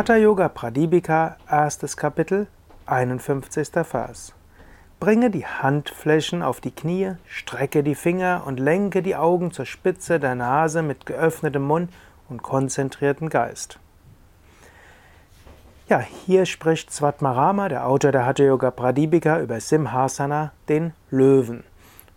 Hatha Yoga Pradipika, erstes Kapitel, 51. Vers. Bringe die Handflächen auf die Knie, strecke die Finger und lenke die Augen zur Spitze der Nase mit geöffnetem Mund und konzentriertem Geist. Ja, hier spricht Svatmarama, der Autor der Hatha Yoga Pradipika, über Simhasana, den Löwen.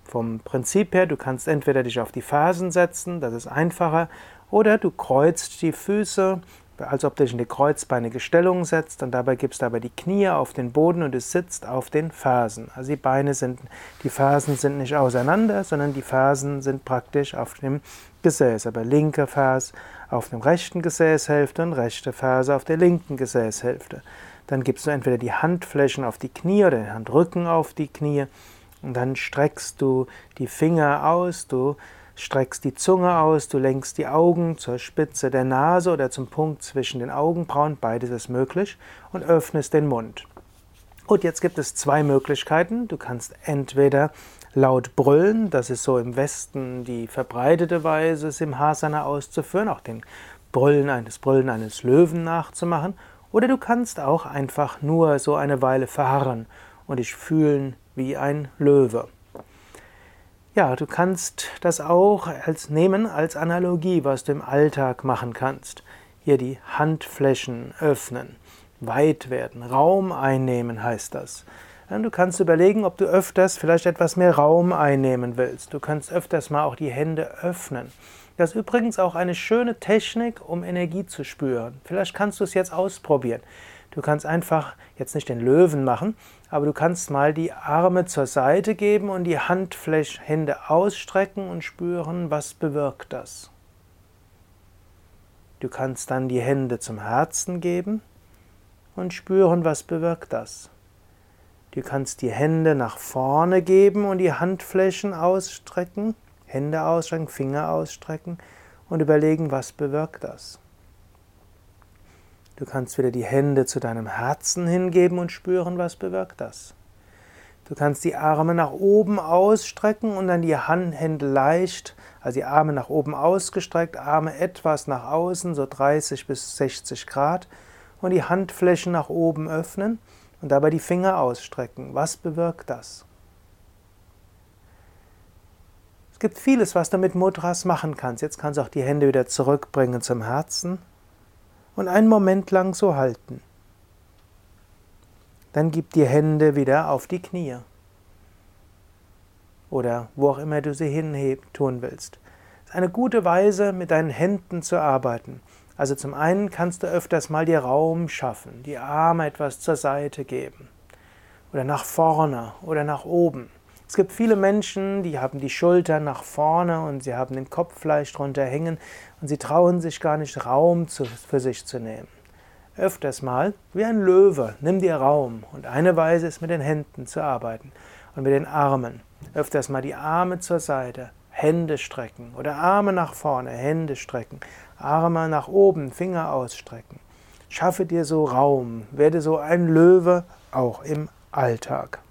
Vom Prinzip her, du kannst entweder dich auf die Fersen setzen, das ist einfacher, oder du kreuzt die Füße, als ob du dich in die kreuzbeinige Stellung setzt und dabei gibst du aber die Knie auf den Boden und du sitzt auf den Fersen. Also die Beine sind, die Fersen sind nicht auseinander, sondern die Fersen sind praktisch auf dem Gesäß. Aber linke Vers auf dem rechten Gesäßhälfte und rechte Ferse auf der linken Gesäßhälfte. Dann gibst du entweder die Handflächen auf die Knie oder den Handrücken auf die Knie und dann streckst du die Finger aus, du streckst die Zunge aus, du lenkst die Augen zur Spitze der Nase oder zum Punkt zwischen den Augenbrauen, beides ist möglich, und öffnest den Mund. Gut, jetzt gibt es zwei Möglichkeiten. Du kannst entweder laut brüllen, das ist so im Westen die verbreitete Weise, Simhasana auszuführen, auch den Brüllen eines Brüllen eines Löwen nachzumachen, oder du kannst auch einfach nur so eine Weile verharren und dich fühlen wie ein Löwe. Ja, du kannst das auch als nehmen als Analogie, was du im Alltag machen kannst. Hier die Handflächen öffnen, weit werden, Raum einnehmen heißt das. Du kannst überlegen, ob du öfters vielleicht etwas mehr Raum einnehmen willst. Du kannst öfters mal auch die Hände öffnen. Das ist übrigens auch eine schöne Technik, um Energie zu spüren. Vielleicht kannst du es jetzt ausprobieren. Du kannst einfach jetzt nicht den Löwen machen, aber du kannst mal die Arme zur Seite geben und die Handfläche, ausstrecken und spüren, was bewirkt das. Du kannst dann die Hände zum Herzen geben und spüren, was bewirkt das. Du kannst die Hände nach vorne geben und die Handflächen ausstrecken, Hände ausstrecken, Finger ausstrecken und überlegen, was bewirkt das. Du kannst wieder die Hände zu deinem Herzen hingeben und spüren, was bewirkt das. Du kannst die Arme nach oben ausstrecken und dann die Hände leicht, also die Arme nach oben ausgestreckt, Arme etwas nach außen, so 30 bis 60 Grad und die Handflächen nach oben öffnen und dabei die Finger ausstrecken. Was bewirkt das? Es gibt vieles, was du mit Mudras machen kannst. Jetzt kannst du auch die Hände wieder zurückbringen zum Herzen und einen Moment lang so halten. Dann gib die Hände wieder auf die Knie oder wo auch immer du sie hinheben tun willst. Das ist eine gute Weise, mit deinen Händen zu arbeiten. Also zum einen kannst du öfters mal dir Raum schaffen, die Arme etwas zur Seite geben oder nach vorne oder nach oben. Es gibt viele Menschen, die haben die Schultern nach vorne und sie haben den Kopf vielleicht drunter hängen und sie trauen sich gar nicht Raum zu, für sich zu nehmen. Öfters mal, wie ein Löwe, nimm dir Raum und eine Weise ist mit den Händen zu arbeiten und mit den Armen. Öfters mal die Arme zur Seite, Hände strecken oder Arme nach vorne, Hände strecken, Arme nach oben, Finger ausstrecken. Schaffe dir so Raum, werde so ein Löwe auch im Alltag.